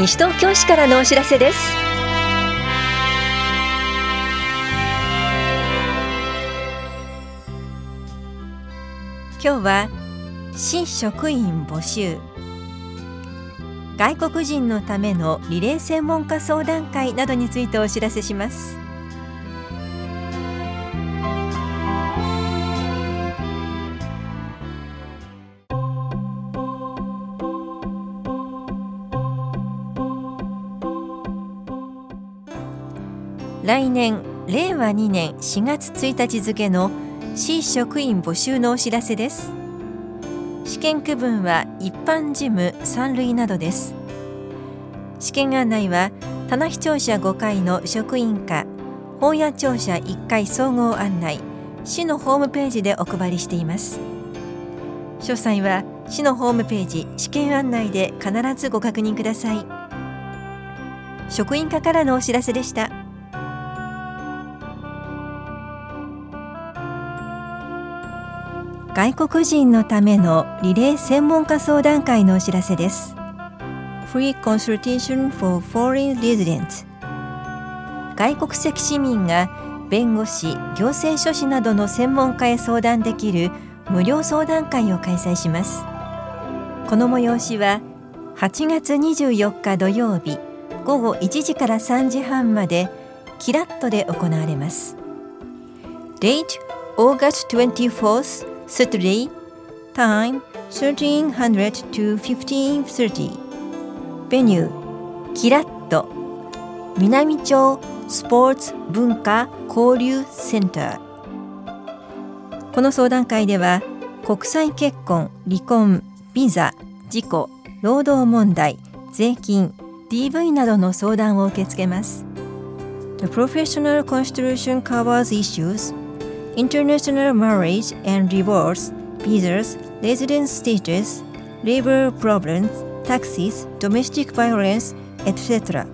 西東京市からのお知らせです。今日は新職員募集。外国人のためのリレー専門家相談会などについてお知らせします。来年令和2年4月1日付の市職員募集のお知らせです。試験区分は一般事務三類などです。試験案内は棚視聴者5階の職員課本屋庁舎1階総合案内市のホームページでお配りしています。詳細は市のホームページ試験案内で必ずご確認ください。職員課からのお知らせでした。外国人のためのリレー専門家相談会のお知らせです。Free Consultation for Foreign Residents. 外国籍市民が弁護士、行政書士などの専門家へ相談できる無料相談会を開催します。この催しは8月24日土曜日午後1時から3時半までキラットで行われます。Date August 24th Saturday Time 1300 to 1530 Venue キラット南町スポーツ文化交流センターこの相談会では国際結婚、離婚、ビザ、事故、労働問題、税金、DV などの相談を受け付けます The professional constitution covers issues international marriage and divorce, visas, residence status, labor problems, taxes, domestic violence, etc.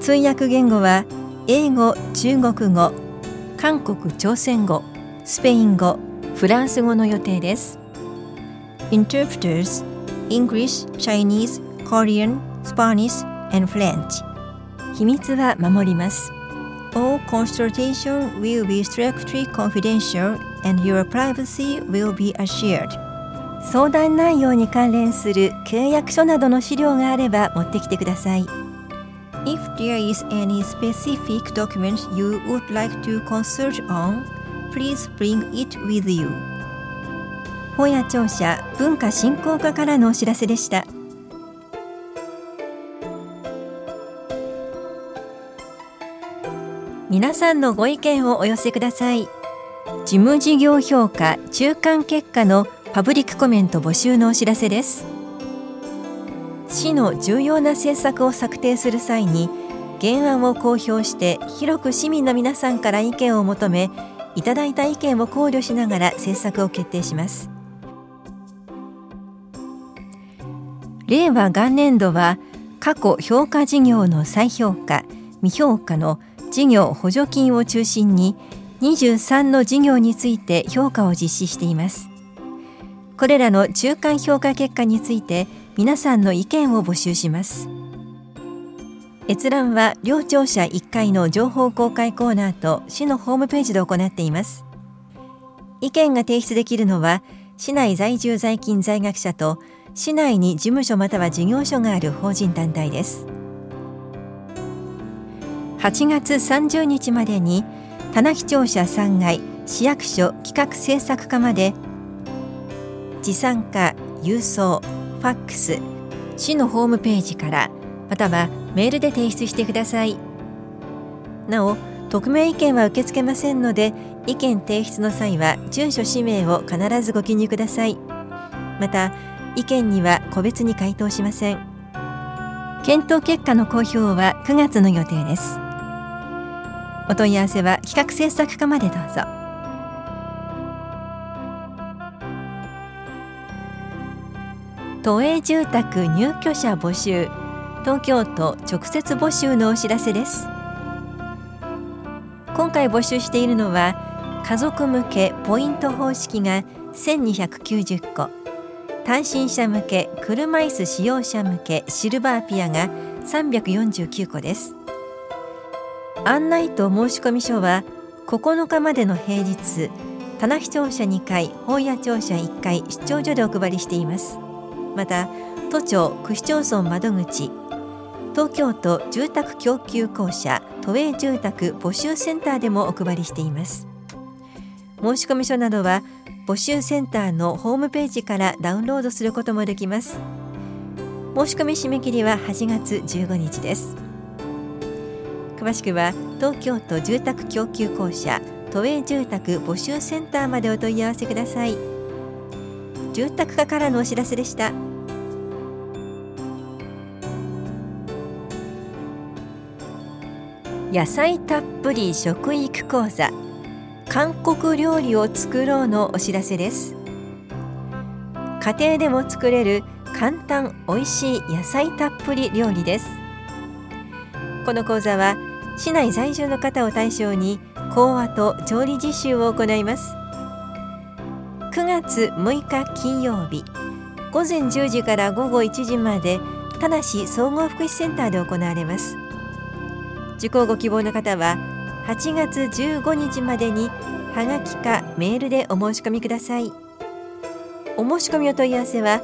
通訳言語は英語、中国語、韓国・朝鮮語、スペイン語、フランス語の予定です。Interpreters English, Chinese, Korean, Spanish, and French 秘密は守ります。All consultation will be strictly confidential and your privacy will be assured. 相談内容に関連する契約書などの資料があれば持ってきてください。If there is any specific document you would like to consult on, please bring it with you. 本屋庁舎文化振興課からのお知らせでした。皆さんのご意見をお寄せください。事務事業評価中間結果のパブリックコメント募集のお知らせです。市の重要な政策を策定する際に原案を公表して広く市民の皆さんから意見を求めいただいた意見を考慮しながら政策を決定します。令和元年度は過去評価事業の再評価未評価の事業補助金を中心に23の事業について評価を実施しています。これらの中間評価結果について皆さんの意見を募集します。閲覧は両庁舎1階の情報公開コーナーと市のホームページで行っています。意見が提出できるのは市内在住在勤在学者と市内に事務所または事業所がある法人団体です。8月30日までに棚視庁舎3階市役所企画政策課まで持参化郵送ファックス市のホームページからまたはメールで提出してください。なお匿名意見は受け付けませんので意見提出の際は住所氏名を必ずご記入ください。また意見には個別に回答しません。検討結果の公表は9月の予定です。お問い合わせは企画制作課までどうぞ。都営住宅入居者募集。東京都直接募集のお知らせです。今回募集しているのは家族向けポイント方式が1290個。単身者向け車椅子使用者向けシルバーピアが349個です。案内と申込書は9日までの平日棚視庁舎2階本屋庁舎1階出張所でお配りしています。また都庁区市町村窓口東京都住宅供給公社都営住宅募集センターでもお配りしています。申込書などは募集センターのホームページからダウンロードすることもできます。申し込み締め切りは8月15日です。詳しくは東京都住宅供給公社都営住宅募集センターまでお問い合わせください。住宅課からのお知らせでした。野菜たっぷり食育講座韓国料理を作ろうのお知らせです。家庭でも作れる簡単美味しい野菜たっぷり料理です。この講座は市内在住の方を対象に講話と調理実習を行います。9月6日金曜日午前10時から午後1時まで田梨総合福祉センターで行われます。受講ご希望の方は8月15日までにはがきかメールでお申し込みください。お申し込みお問い合わせは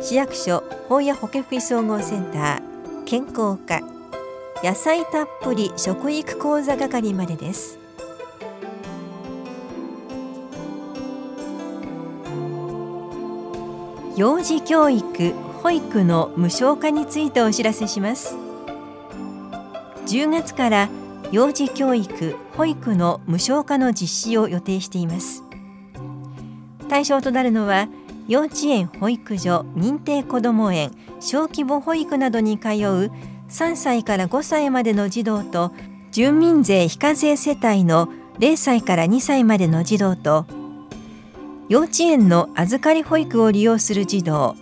市役所法や保健福祉総合センター健康課。野菜たっぷり食育講座係までです。幼児教育保育の無償化についてお知らせします。10月から幼児教育保育の無償化の実施を予定しています。対象となるのは幼稚園保育所認定こども園小規模保育などに通う3歳から5歳までの児童と住民税非課税世帯の0歳から2歳までの児童と幼稚園の預かり保育を利用する児童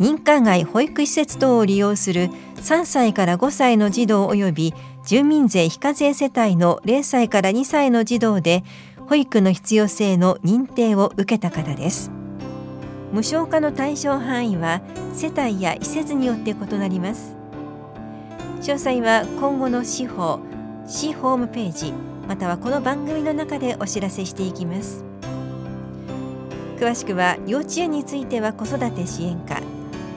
認可外保育施設等を利用する3歳から5歳の児童及び住民税非課税世帯の0歳から2歳の児童で保育の必要性の認定を受けた方です。無償化の対象範囲は世帯や施設によって異なります詳細は今後の司法市ホームページまたはこの番組の中でお知らせしていきます。詳しくは幼稚園については子育て支援課。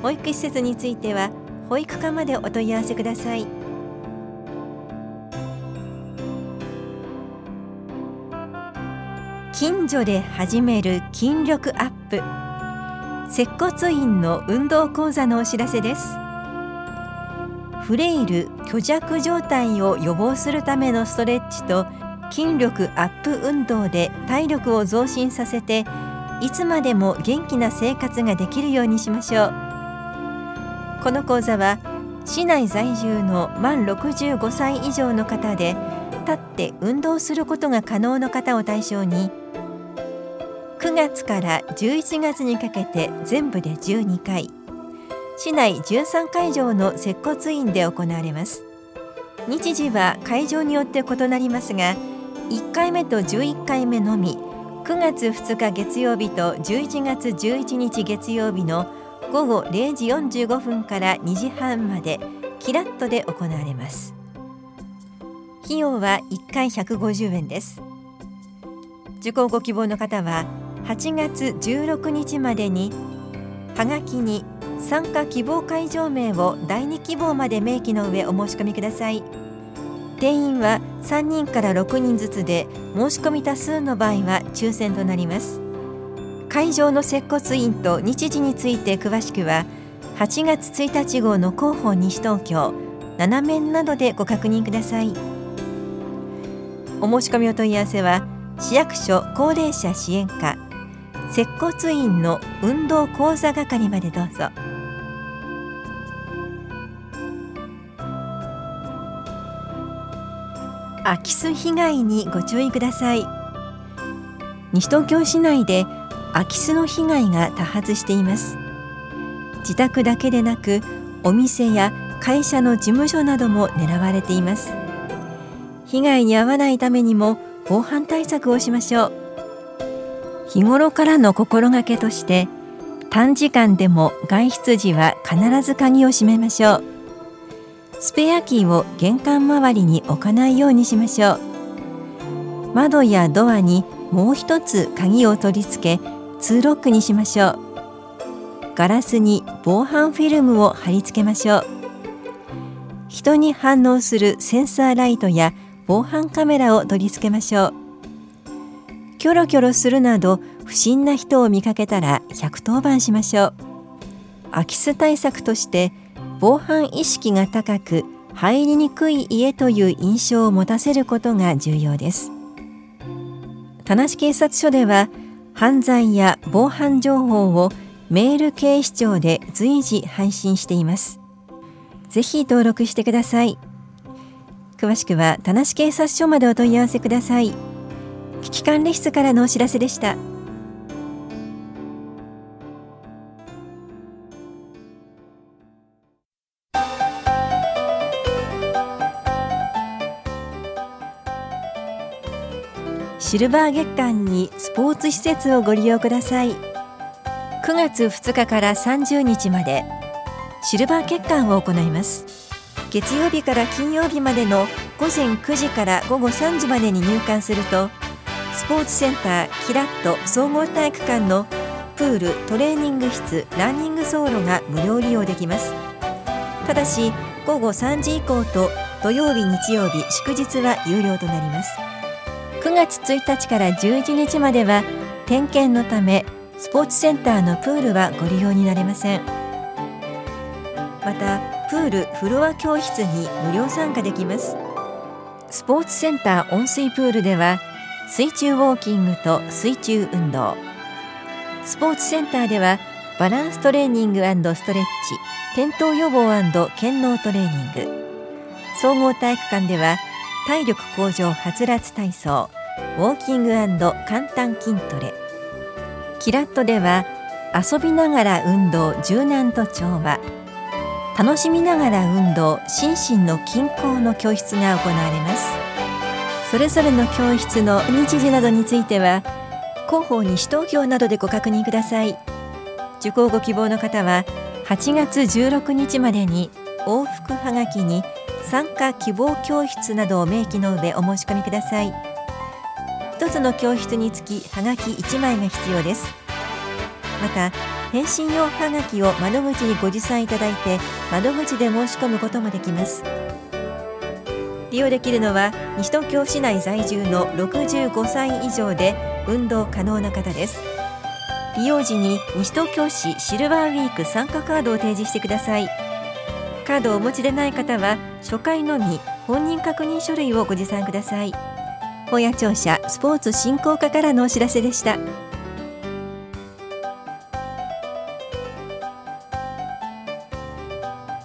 保育施設については保育課までお問い合わせください。近所で始める筋力アップ。接骨院の運動講座のお知らせです。フレイル虚弱状態を予防するためのストレッチと筋力アップ運動で体力を増進させていつまでも元気な生活ができるようにしましょう。この講座は市内在住の満65歳以上の方で立って運動することが可能の方を対象に9月から11月にかけて全部で12回市内13会場の接骨院で行われます。日時は会場によって異なりますが1回目と11回目のみ9月2日月曜日と11月11日月曜日の午後0時45分から2時半までキラットで行われます。費用は1回150円です。受講ご希望の方は8月16日までにはがきに参加希望会場名を第2希望まで明記の上お申し込みください。定員は3人から6人ずつで申し込み多数の場合は抽選となります。会場の接骨院と日時について詳しくは8月1日号の広報西東京7面などでご確認ください。お申し込みお問い合わせは市役所高齢者支援課接骨院の運動講座係までどうぞ。空き巣被害にご注意ください。西東京市内で空き巣の被害が多発しています。自宅だけでなくお店や会社の事務所なども狙われています。被害に遭わないためにも防犯対策をしましょう。日頃からの心がけとして短時間でも外出時は必ず鍵を閉めましょう。スペアキーを玄関周りに置かないようにしましょう。窓やドアにもう一つ鍵を取り付けツーロックにしましょう。ガラスに防犯フィルムを貼り付けましょう。人に反応するセンサーライトや防犯カメラを取り付けましょう。キョロキョロするなど不審な人を見かけたら110番しましょう。空き巣対策として防犯意識が高く入りにくい家という印象を持たせることが重要です。田無警察署では犯罪や防犯情報をメール警視庁で随時配信しています。ぜひ登録してください。詳しくは田無警察署までお問い合わせください。危機管理室からのお知らせでした。シルバー月間にスポーツ施設をご利用ください9月2日から30日までシルバー月間を行います月曜日から金曜日までの午前9時から午後3時までに入館するとスポーツセンターキラット総合体育館のプールトレーニング室ランニング走路が無料利用できます。ただし午後3時以降と土曜日日曜日祝日は有料となります。9月1日から11日までは点検のためスポーツセンターのプールはご利用になれません。またプールフロア教室に無料参加できます。スポーツセンター温水プールでは水中ウォーキングと水中運動。スポーツセンターではバランストレーニングストレッチ転倒予防健脳トレーニング。総合体育館では体力向上はつらつ体操ウォーキング簡単筋トレ。キラットでは遊びながら運動柔軟と調和。楽しみながら運動心身の均衡の教室が行われます。それぞれの教室の日時などについては広報西東京などでご確認ください。受講ご希望の方は8月16日までに往復はがきに参加希望教室などを明記の上お申し込みください。1つの教室につきはがき1枚が必要です。また返信用はがきを窓口にご持参いただいて窓口で申し込むこともできます。利用できるのは西東京市内在住の65歳以上で運動可能な方です。利用時に西東京市シルバーウィーク参加カードを提示してください。カードをお持ちでない方は初回のみ本人確認書類をご持参ください。本屋庁舎スポーツ振興課からのお知らせでした。